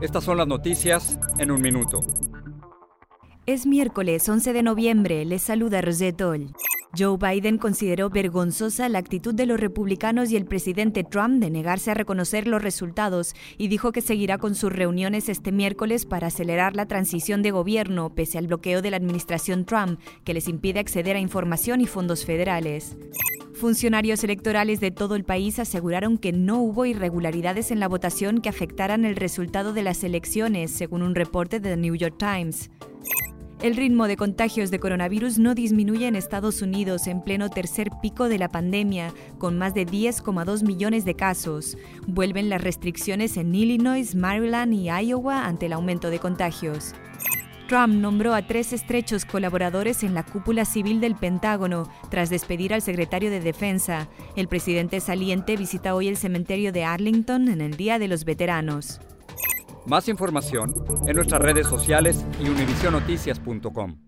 estas son las noticias en un minuto. Es miércoles 11 de noviembre, les saluda Rosette. Joe Biden consideró vergonzosa la actitud de los republicanos y el presidente Trump de negarse a reconocer los resultados y dijo que seguirá con sus reuniones este miércoles para acelerar la transición de gobierno pese al bloqueo de la administración Trump que les impide acceder a información y fondos federales. Funcionarios electorales de todo el país aseguraron que no hubo irregularidades en la votación que afectaran el resultado de las elecciones, según un reporte de The New York Times. El ritmo de contagios de coronavirus no disminuye en Estados Unidos en pleno tercer pico de la pandemia, con más de 10,2 millones de casos. Vuelven las restricciones en Illinois, Maryland y Iowa ante el aumento de contagios. Trump nombró a tres estrechos colaboradores en la cúpula civil del Pentágono tras despedir al secretario de Defensa. El presidente saliente visita hoy el cementerio de Arlington en el Día de los Veteranos. Más información en nuestras redes sociales y univisionoticias.com.